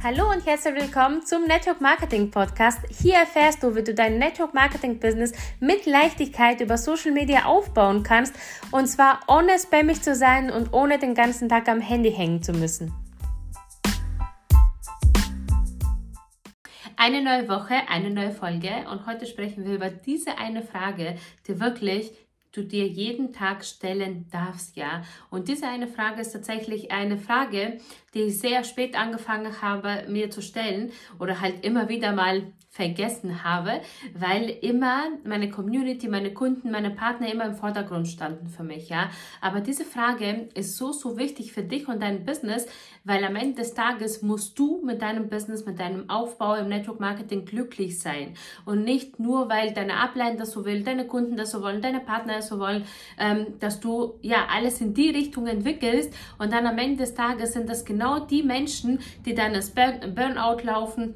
Hallo und herzlich willkommen zum Network Marketing Podcast. Hier erfährst du, wie du dein Network Marketing Business mit Leichtigkeit über Social Media aufbauen kannst und zwar ohne spammig zu sein und ohne den ganzen Tag am Handy hängen zu müssen. Eine neue Woche, eine neue Folge und heute sprechen wir über diese eine Frage, die wirklich du dir jeden Tag stellen darfst, ja. Und diese eine Frage ist tatsächlich eine Frage, die ich sehr spät angefangen habe, mir zu stellen oder halt immer wieder mal vergessen habe, weil immer meine Community, meine Kunden, meine Partner immer im Vordergrund standen für mich, ja. Aber diese Frage ist so, so wichtig für dich und dein Business, weil am Ende des Tages musst du mit deinem Business, mit deinem Aufbau im Network Marketing glücklich sein und nicht nur, weil deine Upline das so will, deine Kunden das so wollen, deine Partner das so wollen, ähm, dass du ja alles in die Richtung entwickelst und dann am Ende des Tages sind das genau die Menschen, die dann das Burnout laufen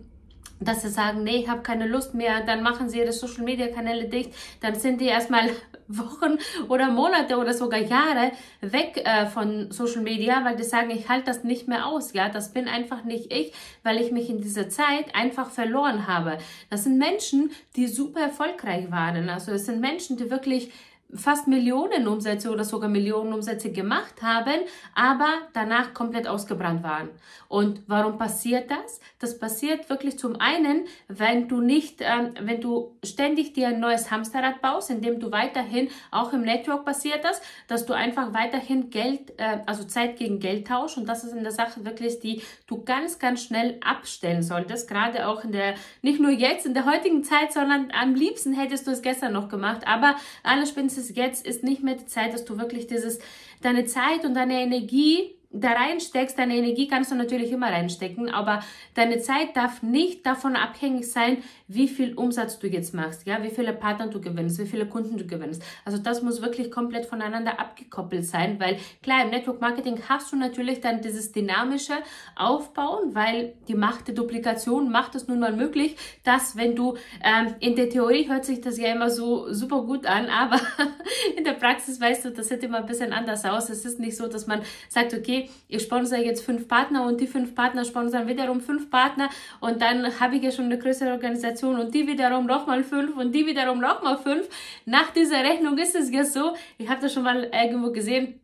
dass sie sagen, nee, ich habe keine Lust mehr, dann machen sie ihre Social Media Kanäle dicht, dann sind die erstmal Wochen oder Monate oder sogar Jahre weg äh, von Social Media, weil die sagen, ich halte das nicht mehr aus, ja, das bin einfach nicht ich, weil ich mich in dieser Zeit einfach verloren habe. Das sind Menschen, die super erfolgreich waren, also es sind Menschen, die wirklich fast Millionen Umsätze oder sogar Millionen Umsätze gemacht haben, aber danach komplett ausgebrannt waren. Und warum passiert das? Das passiert wirklich zum einen, wenn du nicht, ähm, wenn du ständig dir ein neues Hamsterrad baust, indem du weiterhin auch im Network passiert das, dass du einfach weiterhin Geld, äh, also Zeit gegen Geld tauschst und das ist in der Sache wirklich, die du ganz, ganz schnell abstellen solltest, gerade auch in der, nicht nur jetzt in der heutigen Zeit, sondern am liebsten hättest du es gestern noch gemacht, aber alles spätestens ist, jetzt ist nicht mehr die Zeit, dass du wirklich dieses, deine Zeit und deine Energie da reinsteckst, deine Energie kannst du natürlich immer reinstecken, aber deine Zeit darf nicht davon abhängig sein, wie viel Umsatz du jetzt machst, ja, wie viele Partner du gewinnst, wie viele Kunden du gewinnst. Also das muss wirklich komplett voneinander abgekoppelt sein, weil klar, im Network Marketing hast du natürlich dann dieses dynamische Aufbauen, weil die Macht der Duplikation macht es nun mal möglich, dass wenn du, ähm, in der Theorie hört sich das ja immer so super gut an, aber in der Praxis weißt du, das sieht immer ein bisschen anders aus. Es ist nicht so, dass man sagt, okay, ich sponsere jetzt fünf Partner und die fünf Partner sponsern wiederum fünf Partner und dann habe ich ja schon eine größere Organisation und die wiederum nochmal fünf und die wiederum nochmal fünf. Nach dieser Rechnung ist es ja so, ich habe das schon mal irgendwo gesehen,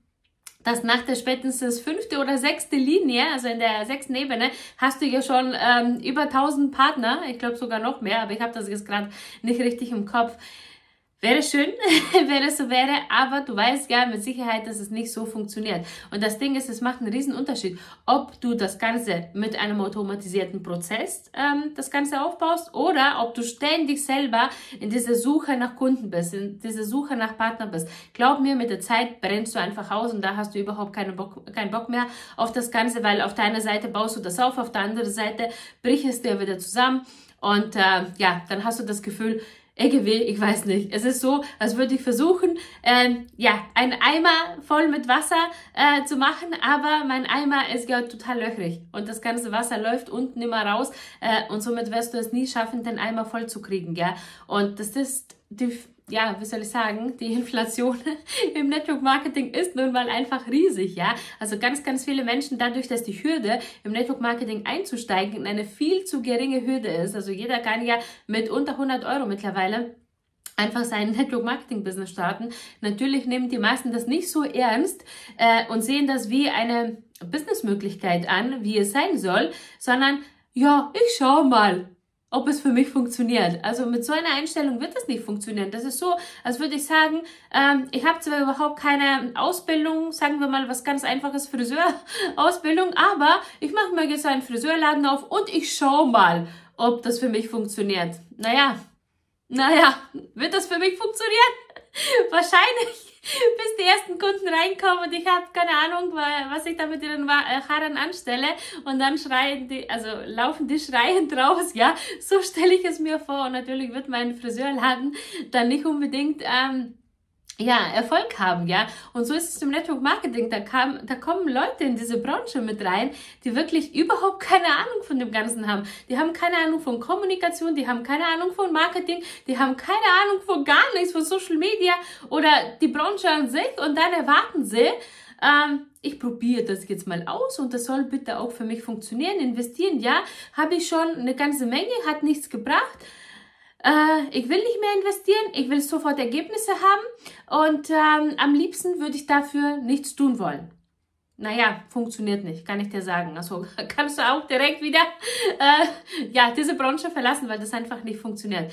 dass nach der spätestens fünfte oder sechste Linie, also in der sechsten Ebene, hast du ja schon ähm, über 1000 Partner, ich glaube sogar noch mehr, aber ich habe das jetzt gerade nicht richtig im Kopf. Wäre schön, wenn es so wäre, aber du weißt ja mit Sicherheit, dass es nicht so funktioniert. Und das Ding ist, es macht einen riesen Unterschied, ob du das Ganze mit einem automatisierten Prozess ähm, das Ganze aufbaust oder ob du ständig selber in dieser Suche nach Kunden bist, in dieser Suche nach Partner bist. Glaub mir, mit der Zeit brennst du einfach aus und da hast du überhaupt keinen Bock, keinen Bock mehr auf das Ganze, weil auf deiner Seite baust du das auf, auf der anderen Seite bricht es dir wieder zusammen. Und äh, ja, dann hast du das Gefühl, EGW, ich weiß nicht. Es ist so, als würde ich versuchen, äh, ja, einen Eimer voll mit Wasser äh, zu machen, aber mein Eimer ist ja total löchrig und das ganze Wasser läuft unten immer raus äh, und somit wirst du es nie schaffen, den Eimer voll zu kriegen, ja. Und das ist die ja, wie soll ich sagen, die Inflation im Network Marketing ist nun mal einfach riesig, ja. Also ganz, ganz viele Menschen, dadurch, dass die Hürde im Network Marketing einzusteigen eine viel zu geringe Hürde ist. Also jeder kann ja mit unter 100 Euro mittlerweile einfach sein Network Marketing Business starten. Natürlich nehmen die meisten das nicht so ernst äh, und sehen das wie eine Businessmöglichkeit an, wie es sein soll, sondern ja, ich schau mal ob es für mich funktioniert. Also mit so einer Einstellung wird es nicht funktionieren. Das ist so, als würde ich sagen, ähm, ich habe zwar überhaupt keine Ausbildung, sagen wir mal was ganz einfaches Friseurausbildung, aber ich mache mir jetzt einen Friseurladen auf und ich schaue mal, ob das für mich funktioniert. Naja, naja, wird das für mich funktionieren? Wahrscheinlich bis die ersten Kunden reinkommen und ich habe keine Ahnung, was ich da mit ihren äh, Haaren anstelle. Und dann schreien die, also laufen die schreiend raus, ja, so stelle ich es mir vor. Und natürlich wird mein Friseurladen dann nicht unbedingt ähm, ja, Erfolg haben, ja. Und so ist es im Network Marketing. Da, kam, da kommen Leute in diese Branche mit rein, die wirklich überhaupt keine Ahnung von dem Ganzen haben. Die haben keine Ahnung von Kommunikation, die haben keine Ahnung von Marketing, die haben keine Ahnung von gar nichts, von Social Media oder die Branche an sich und dann erwarten sie, ähm, ich probiere das jetzt mal aus und das soll bitte auch für mich funktionieren. Investieren, ja, habe ich schon eine ganze Menge, hat nichts gebracht. Äh, ich will nicht mehr investieren, ich will sofort Ergebnisse haben und ähm, am liebsten würde ich dafür nichts tun wollen. Naja, funktioniert nicht, kann ich dir sagen. Also kannst du auch direkt wieder äh, ja, diese Branche verlassen, weil das einfach nicht funktioniert.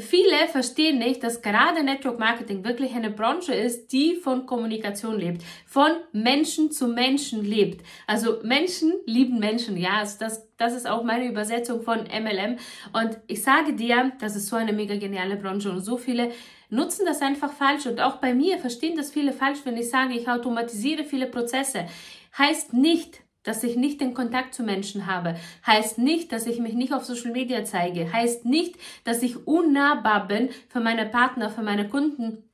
Viele verstehen nicht, dass gerade Network Marketing wirklich eine Branche ist, die von Kommunikation lebt, von Menschen zu Menschen lebt. Also Menschen lieben Menschen, ja, also das, das ist auch meine Übersetzung von MLM. Und ich sage dir, das ist so eine mega geniale Branche und so viele nutzen das einfach falsch und auch bei mir verstehen das viele falsch, wenn ich sage, ich automatisiere viele Prozesse. Heißt nicht, dass ich nicht den Kontakt zu Menschen habe, heißt nicht, dass ich mich nicht auf Social Media zeige, heißt nicht, dass ich unnahbar bin für meine Partner, für meine Kunden,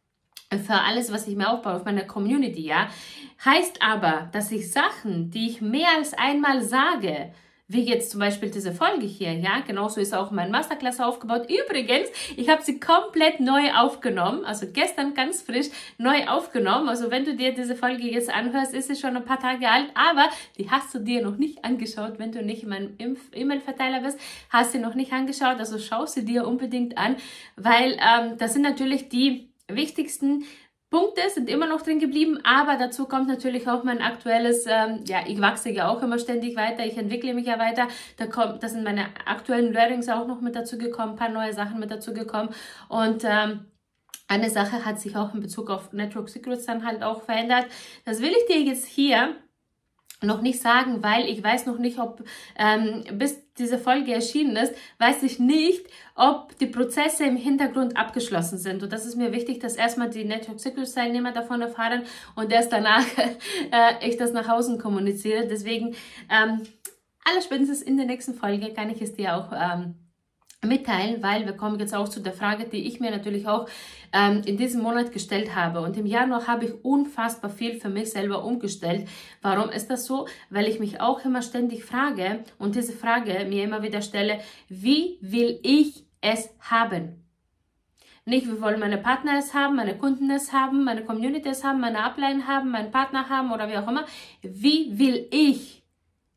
für alles, was ich mir aufbaue, auf meiner Community, ja. Heißt aber, dass ich Sachen, die ich mehr als einmal sage, wie jetzt zum Beispiel diese Folge hier, ja, genauso ist auch mein Masterclass aufgebaut. Übrigens, ich habe sie komplett neu aufgenommen, also gestern ganz frisch neu aufgenommen. Also wenn du dir diese Folge jetzt anhörst, ist sie schon ein paar Tage alt, aber die hast du dir noch nicht angeschaut, wenn du nicht in meinem E-Mail-Verteiler bist, hast sie noch nicht angeschaut, also schau sie dir unbedingt an, weil ähm, das sind natürlich die wichtigsten Punkte sind immer noch drin geblieben, aber dazu kommt natürlich auch mein aktuelles, ähm, ja, ich wachse ja auch immer ständig weiter, ich entwickle mich ja weiter. Da kommt, das sind meine aktuellen Learnings auch noch mit dazu gekommen, paar neue Sachen mit dazu gekommen und ähm, eine Sache hat sich auch in Bezug auf Network Secrets dann halt auch verändert. Das will ich dir jetzt hier noch nicht sagen, weil ich weiß noch nicht, ob ähm, bis diese Folge erschienen ist, weiß ich nicht, ob die Prozesse im Hintergrund abgeschlossen sind. Und das ist mir wichtig, dass erstmal die Network Secrets Teilnehmer davon erfahren und erst danach äh, ich das nach außen kommuniziere. Deswegen, ähm, allerspätestens in der nächsten Folge kann ich es dir auch ähm, mitteilen, weil wir kommen jetzt auch zu der Frage, die ich mir natürlich auch ähm, in diesem Monat gestellt habe. Und im Januar habe ich unfassbar viel für mich selber umgestellt. Warum ist das so? Weil ich mich auch immer ständig frage und diese Frage mir immer wieder stelle, wie will ich es haben? Nicht, wie wollen meine Partner es haben, meine Kunden es haben, meine Community es haben, meine Ablein haben, meinen Partner haben oder wie auch immer. Wie will ich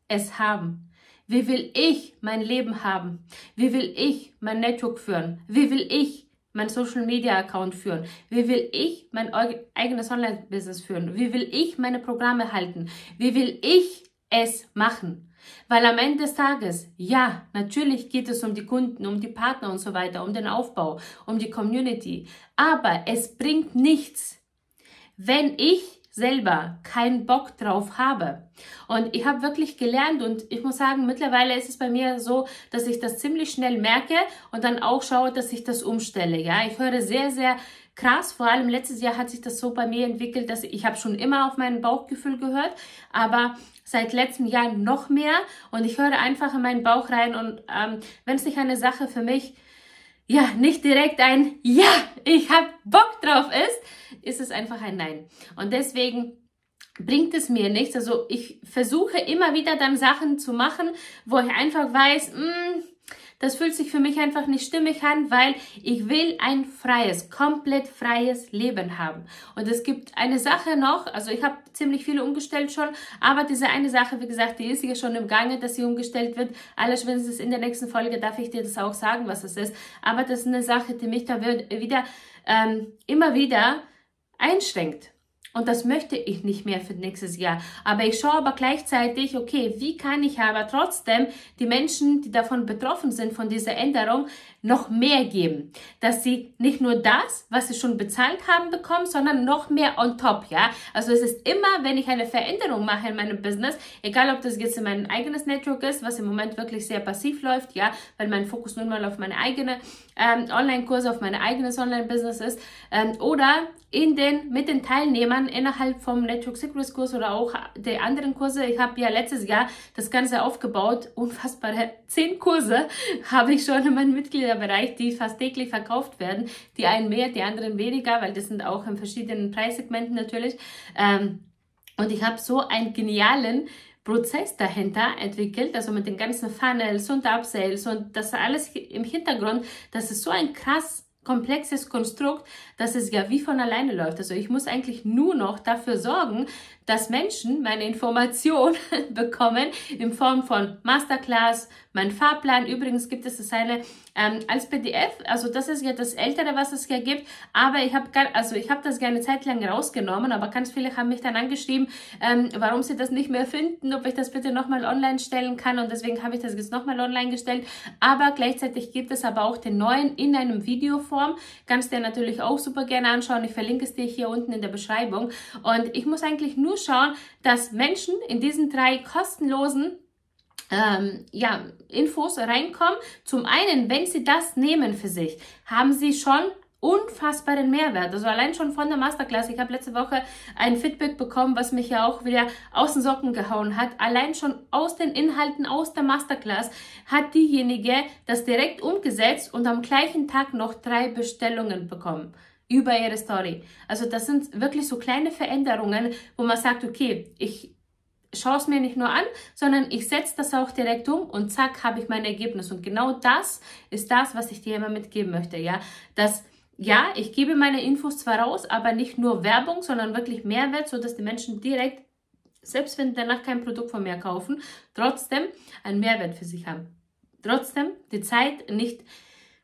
es haben? Wie will ich mein Leben haben? Wie will ich mein Network führen? Wie will ich mein Social Media Account führen? Wie will ich mein eigenes Online Business führen? Wie will ich meine Programme halten? Wie will ich es machen? Weil am Ende des Tages, ja, natürlich geht es um die Kunden, um die Partner und so weiter, um den Aufbau, um die Community. Aber es bringt nichts, wenn ich selber keinen Bock drauf habe. Und ich habe wirklich gelernt und ich muss sagen, mittlerweile ist es bei mir so, dass ich das ziemlich schnell merke und dann auch schaue, dass ich das umstelle. Ja, ich höre sehr, sehr krass. Vor allem letztes Jahr hat sich das so bei mir entwickelt, dass ich, habe schon immer auf mein Bauchgefühl gehört, aber seit letztem Jahr noch mehr und ich höre einfach in meinen Bauch rein und ähm, wenn es nicht eine Sache für mich ja, nicht direkt ein Ja, ich hab Bock drauf ist, ist es einfach ein Nein. Und deswegen bringt es mir nichts. Also ich versuche immer wieder dann Sachen zu machen, wo ich einfach weiß, mh, hm, das fühlt sich für mich einfach nicht stimmig an, weil ich will ein freies, komplett freies Leben haben. Und es gibt eine Sache noch, also ich habe ziemlich viele umgestellt schon, aber diese eine Sache, wie gesagt, die ist hier schon im Gange, dass sie umgestellt wird. Alles, wenn es in der nächsten Folge, darf ich dir das auch sagen, was es ist. Aber das ist eine Sache, die mich da wieder ähm, immer wieder einschränkt. Und das möchte ich nicht mehr für nächstes Jahr. Aber ich schaue aber gleichzeitig, okay, wie kann ich aber trotzdem die Menschen, die davon betroffen sind, von dieser Änderung, noch mehr geben. Dass sie nicht nur das, was sie schon bezahlt haben, bekommen, sondern noch mehr on top, ja. Also es ist immer, wenn ich eine Veränderung mache in meinem Business, egal ob das jetzt in mein eigenes Network ist, was im Moment wirklich sehr passiv läuft, ja, weil mein Fokus nun mal auf meine eigene ähm, Online-Kurse, auf mein eigenes Online-Business ist, ähm, oder in den, mit den Teilnehmern innerhalb vom Network Secrets Kurs oder auch der anderen Kurse. Ich habe ja letztes Jahr das Ganze aufgebaut. Unfassbare zehn Kurse habe ich schon in meinem Mitgliederbereich, die fast täglich verkauft werden. Die einen mehr, die anderen weniger, weil das sind auch in verschiedenen Preissegmenten natürlich. Ähm, und ich habe so einen genialen Prozess dahinter entwickelt, also mit den ganzen Funnels und Upsales und das alles im Hintergrund, das ist so ein krass komplexes Konstrukt, dass es ja wie von alleine läuft. Also ich muss eigentlich nur noch dafür sorgen, dass Menschen meine Information bekommen in Form von Masterclass, mein Fahrplan. Übrigens gibt es das eine ähm, als PDF. Also das ist ja das Ältere, was es hier gibt. Aber ich habe also ich habe das gerne Zeit lang rausgenommen, aber ganz viele haben mich dann angeschrieben, ähm, warum sie das nicht mehr finden, ob ich das bitte nochmal online stellen kann. Und deswegen habe ich das jetzt nochmal online gestellt. Aber gleichzeitig gibt es aber auch den neuen in einem Videoform. Kannst dir natürlich auch super gerne anschauen. Ich verlinke es dir hier unten in der Beschreibung. Und ich muss eigentlich nur schauen, dass Menschen in diesen drei kostenlosen ähm, ja, Infos reinkommen. Zum einen, wenn sie das nehmen für sich, haben sie schon unfassbaren Mehrwert. Also allein schon von der Masterclass. Ich habe letzte Woche ein Feedback bekommen, was mich ja auch wieder aus den Socken gehauen hat. Allein schon aus den Inhalten aus der Masterclass hat diejenige das direkt umgesetzt und am gleichen Tag noch drei Bestellungen bekommen über ihre Story. Also das sind wirklich so kleine Veränderungen, wo man sagt, okay, ich schaue es mir nicht nur an, sondern ich setze das auch direkt um und zack, habe ich mein Ergebnis. Und genau das ist das, was ich dir immer mitgeben möchte, ja, dass ja, ich gebe meine Infos zwar raus, aber nicht nur Werbung, sondern wirklich Mehrwert, sodass die Menschen direkt, selbst wenn danach kein Produkt von mir kaufen, trotzdem einen Mehrwert für sich haben. Trotzdem die Zeit nicht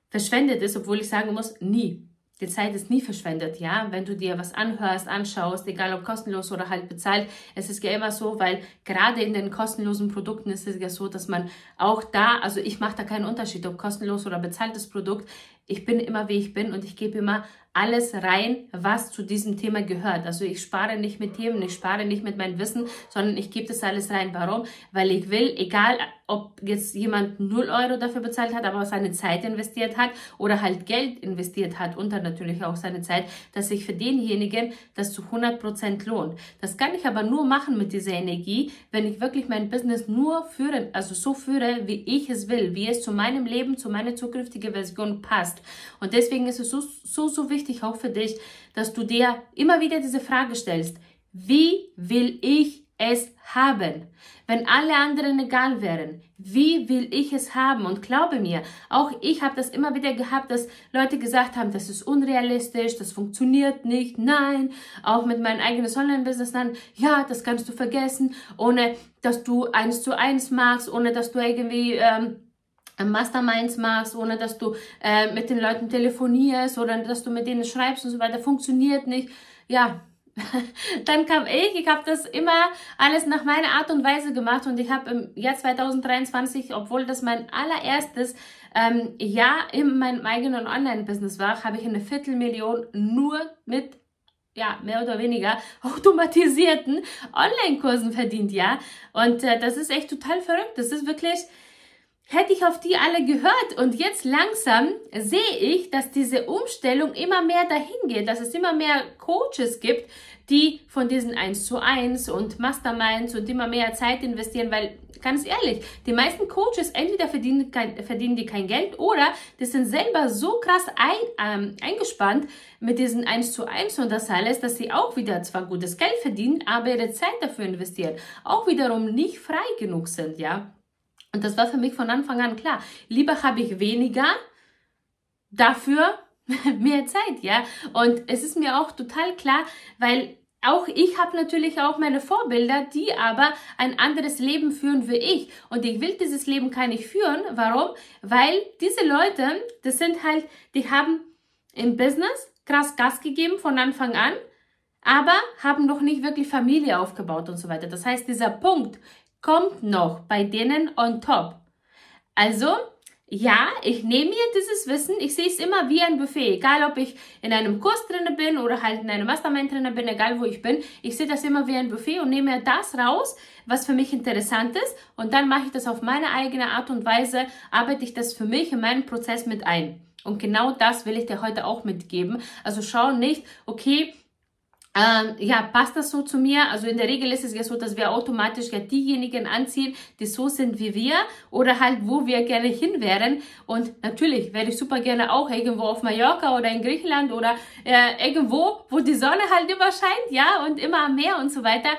verschwendet ist, obwohl ich sagen muss, nie. Die Zeit ist nie verschwendet, ja. Wenn du dir was anhörst, anschaust, egal ob kostenlos oder halt bezahlt, es ist ja immer so, weil gerade in den kostenlosen Produkten ist es ja so, dass man auch da, also ich mache da keinen Unterschied, ob kostenlos oder bezahltes Produkt. Ich bin immer wie ich bin und ich gebe immer alles rein, was zu diesem Thema gehört. Also ich spare nicht mit Themen, ich spare nicht mit meinem Wissen, sondern ich gebe das alles rein. Warum? Weil ich will, egal ob jetzt jemand 0 Euro dafür bezahlt hat, aber seine Zeit investiert hat oder halt Geld investiert hat und dann natürlich auch seine Zeit, dass sich für denjenigen das zu 100 Prozent lohnt. Das kann ich aber nur machen mit dieser Energie, wenn ich wirklich mein Business nur führe, also so führe, wie ich es will, wie es zu meinem Leben, zu meiner zukünftigen Version passt. Und deswegen ist es so, so, so wichtig auch für dich, dass du dir immer wieder diese Frage stellst, wie will ich es haben? Wenn alle anderen egal wären, wie will ich es haben? Und glaube mir, auch ich habe das immer wieder gehabt, dass Leute gesagt haben, das ist unrealistisch, das funktioniert nicht, nein. Auch mit meinem eigenen Online-Business dann, ja, das kannst du vergessen, ohne dass du eins zu eins machst, ohne dass du irgendwie... Ähm, Masterminds machst, ohne dass du äh, mit den Leuten telefonierst oder dass du mit denen schreibst und so weiter, funktioniert nicht. Ja, dann kam ich, ich habe das immer alles nach meiner Art und Weise gemacht und ich habe im Jahr 2023, obwohl das mein allererstes ähm, Jahr in meinem eigenen Online-Business war, habe ich eine Viertelmillion nur mit ja, mehr oder weniger automatisierten Online-Kursen verdient, ja. Und äh, das ist echt total verrückt. Das ist wirklich, hätte ich auf die alle gehört. Und jetzt langsam sehe ich, dass diese Umstellung immer mehr dahin geht, dass es immer mehr Coaches gibt, die von diesen 1 zu 1 und Masterminds und immer mehr Zeit investieren, weil ganz ehrlich, die meisten Coaches entweder verdienen, kein, verdienen die kein Geld oder die sind selber so krass ein, ähm, eingespannt mit diesen 1 zu 1 und das alles, dass sie auch wieder zwar gutes Geld verdienen, aber ihre Zeit dafür investieren, auch wiederum nicht frei genug sind, ja. Und das war für mich von Anfang an klar. Lieber habe ich weniger, dafür mehr Zeit, ja. Und es ist mir auch total klar, weil auch ich habe natürlich auch meine Vorbilder, die aber ein anderes Leben führen wie ich. Und ich will dieses Leben kann ich führen. Warum? Weil diese Leute, das sind halt, die haben im Business krass Gas gegeben von Anfang an, aber haben noch nicht wirklich Familie aufgebaut und so weiter. Das heißt, dieser Punkt, kommt noch bei denen on top. Also, ja, ich nehme mir dieses Wissen, ich sehe es immer wie ein Buffet, egal ob ich in einem Kurs drin bin oder halt in einem Mastermind drin bin, egal wo ich bin, ich sehe das immer wie ein Buffet und nehme mir das raus, was für mich interessant ist und dann mache ich das auf meine eigene Art und Weise, arbeite ich das für mich in meinen Prozess mit ein. Und genau das will ich dir heute auch mitgeben. Also schau nicht, okay, ähm, ja, passt das so zu mir? Also in der Regel ist es ja so, dass wir automatisch ja diejenigen anziehen, die so sind wie wir oder halt wo wir gerne hin wären. Und natürlich wäre ich super gerne auch irgendwo auf Mallorca oder in Griechenland oder äh, irgendwo, wo die Sonne halt immer scheint, ja, und immer am Meer und so weiter.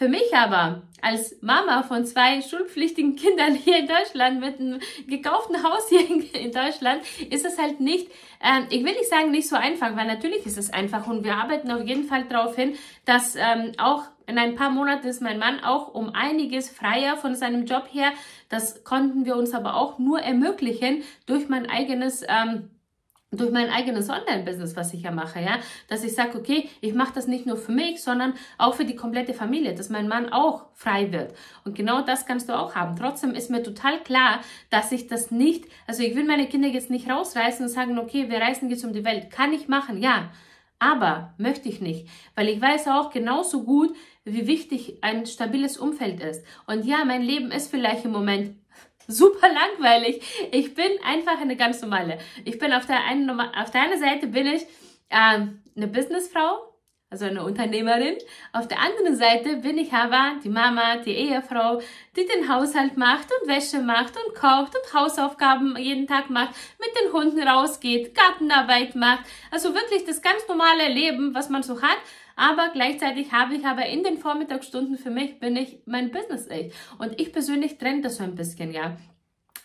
Für mich aber als Mama von zwei schulpflichtigen Kindern hier in Deutschland mit einem gekauften Haus hier in Deutschland ist es halt nicht, ähm, ich will nicht sagen nicht so einfach, weil natürlich ist es einfach und wir arbeiten auf jeden Fall darauf hin, dass ähm, auch in ein paar Monaten ist mein Mann auch um einiges freier von seinem Job her. Das konnten wir uns aber auch nur ermöglichen durch mein eigenes ähm, durch mein eigenes Online-Business, was ich ja mache, ja, dass ich sage, okay, ich mache das nicht nur für mich, sondern auch für die komplette Familie, dass mein Mann auch frei wird. Und genau das kannst du auch haben. Trotzdem ist mir total klar, dass ich das nicht, also ich will meine Kinder jetzt nicht rausreißen und sagen, okay, wir reisen jetzt um die Welt. Kann ich machen, ja. Aber möchte ich nicht, weil ich weiß auch genauso gut, wie wichtig ein stabiles Umfeld ist. Und ja, mein Leben ist vielleicht im Moment super langweilig. Ich bin einfach eine ganz normale. Ich bin auf der einen, auf der einen Seite bin ich ähm, eine Businessfrau, also eine Unternehmerin. Auf der anderen Seite bin ich aber die Mama, die Ehefrau, die den Haushalt macht und Wäsche macht und kocht und Hausaufgaben jeden Tag macht, mit den Hunden rausgeht, Gartenarbeit macht. Also wirklich das ganz normale Leben, was man so hat. Aber gleichzeitig habe ich aber in den Vormittagsstunden für mich bin ich mein Business ich. Und ich persönlich trenne das so ein bisschen, ja.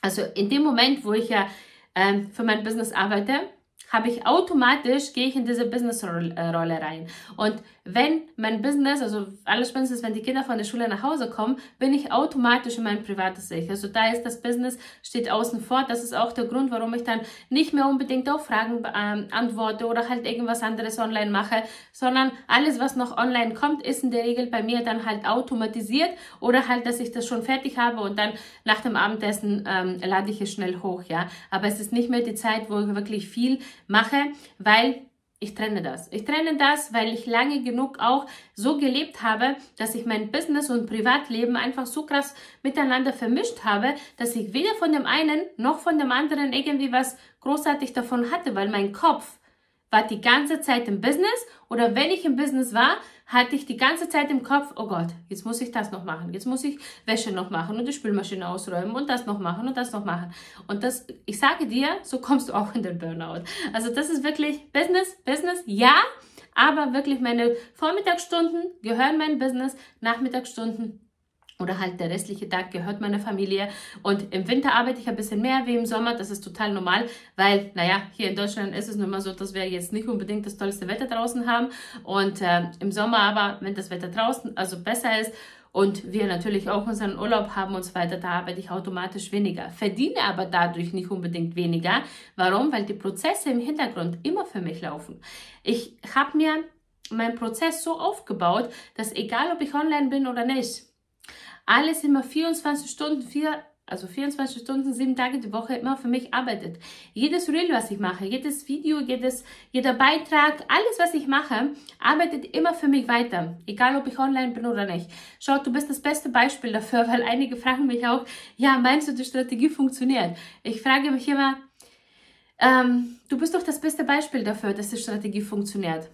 Also in dem Moment, wo ich ja ähm, für mein Business arbeite, habe ich automatisch, gehe ich in diese Business-Rolle rein. Und wenn mein Business, also alles spätestens, wenn die Kinder von der Schule nach Hause kommen, bin ich automatisch in mein privates Ich. Also da ist das Business, steht außen vor. Das ist auch der Grund, warum ich dann nicht mehr unbedingt auf Fragen ähm, antworte oder halt irgendwas anderes online mache, sondern alles, was noch online kommt, ist in der Regel bei mir dann halt automatisiert oder halt, dass ich das schon fertig habe und dann nach dem Abendessen ähm, lade ich es schnell hoch, ja. Aber es ist nicht mehr die Zeit, wo ich wirklich viel mache, weil ich trenne das. Ich trenne das, weil ich lange genug auch so gelebt habe, dass ich mein Business und Privatleben einfach so krass miteinander vermischt habe, dass ich weder von dem einen noch von dem anderen irgendwie was großartig davon hatte, weil mein Kopf war die ganze Zeit im Business oder wenn ich im Business war, hatte ich die ganze Zeit im Kopf, oh Gott, jetzt muss ich das noch machen, jetzt muss ich Wäsche noch machen und die Spülmaschine ausräumen und das noch machen und das noch machen. Und das, ich sage dir, so kommst du auch in den Burnout. Also das ist wirklich Business, Business, ja, aber wirklich meine Vormittagsstunden gehören mein Business, Nachmittagsstunden oder halt der restliche Tag gehört meiner Familie. Und im Winter arbeite ich ein bisschen mehr wie im Sommer. Das ist total normal, weil, naja, hier in Deutschland ist es nun mal so, dass wir jetzt nicht unbedingt das tollste Wetter draußen haben. Und äh, im Sommer aber, wenn das Wetter draußen also besser ist und wir natürlich auch unseren Urlaub haben und so weiter, da arbeite ich automatisch weniger. Verdiene aber dadurch nicht unbedingt weniger. Warum? Weil die Prozesse im Hintergrund immer für mich laufen. Ich habe mir meinen Prozess so aufgebaut, dass egal ob ich online bin oder nicht, alles immer 24 Stunden, vier, also 24 Stunden, sieben Tage die Woche immer für mich arbeitet. Jedes Reel, was ich mache, jedes Video, jedes, jeder Beitrag, alles, was ich mache, arbeitet immer für mich weiter. Egal, ob ich online bin oder nicht. Schau, du bist das beste Beispiel dafür, weil einige fragen mich auch, ja, meinst du, die Strategie funktioniert? Ich frage mich immer, ähm, du bist doch das beste Beispiel dafür, dass die Strategie funktioniert.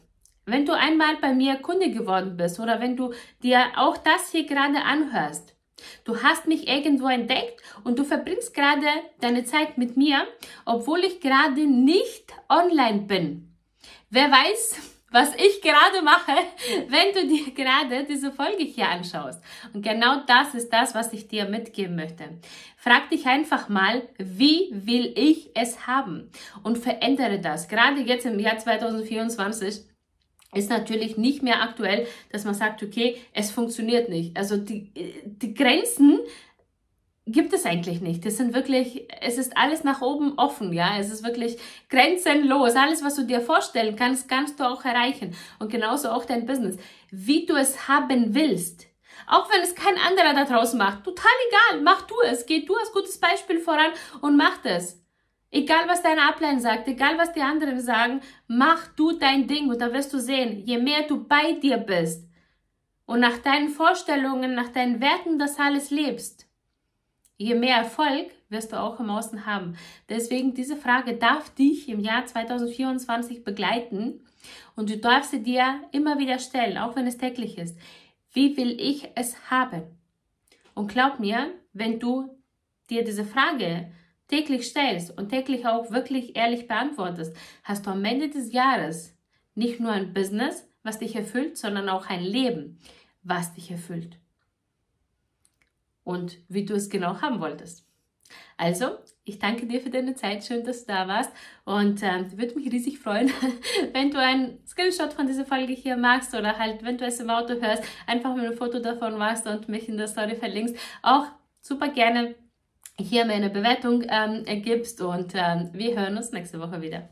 Wenn du einmal bei mir Kunde geworden bist oder wenn du dir auch das hier gerade anhörst, du hast mich irgendwo entdeckt und du verbringst gerade deine Zeit mit mir, obwohl ich gerade nicht online bin. Wer weiß, was ich gerade mache, wenn du dir gerade diese Folge hier anschaust. Und genau das ist das, was ich dir mitgeben möchte. Frag dich einfach mal, wie will ich es haben? Und verändere das. Gerade jetzt im Jahr 2024 ist natürlich nicht mehr aktuell, dass man sagt, okay, es funktioniert nicht. Also die, die Grenzen gibt es eigentlich nicht. Das sind wirklich, es ist alles nach oben offen, ja. Es ist wirklich grenzenlos. Alles, was du dir vorstellen kannst, kannst du auch erreichen. Und genauso auch dein Business. Wie du es haben willst. Auch wenn es kein anderer da draußen macht. Total egal. Mach du es. Geh du als gutes Beispiel voran und mach das. Egal was deine Ablein sagt, egal was die anderen sagen, mach du dein Ding und da wirst du sehen, je mehr du bei dir bist und nach deinen Vorstellungen, nach deinen Werten das alles lebst, je mehr Erfolg wirst du auch im Außen haben. Deswegen diese Frage darf dich im Jahr 2024 begleiten und du darfst sie dir immer wieder stellen, auch wenn es täglich ist. Wie will ich es haben? Und glaub mir, wenn du dir diese Frage täglich stellst und täglich auch wirklich ehrlich beantwortest, hast du am Ende des Jahres nicht nur ein Business, was dich erfüllt, sondern auch ein Leben, was dich erfüllt und wie du es genau haben wolltest. Also, ich danke dir für deine Zeit. Schön, dass du da warst. Und ähm, würde mich riesig freuen, wenn du einen Screenshot von dieser Folge hier machst oder halt, wenn du es im Auto hörst, einfach mir ein Foto davon machst und mich in der Story verlinkst. Auch super gerne hier mir eine Bewertung ähm, gibst und ähm, wir hören uns nächste Woche wieder.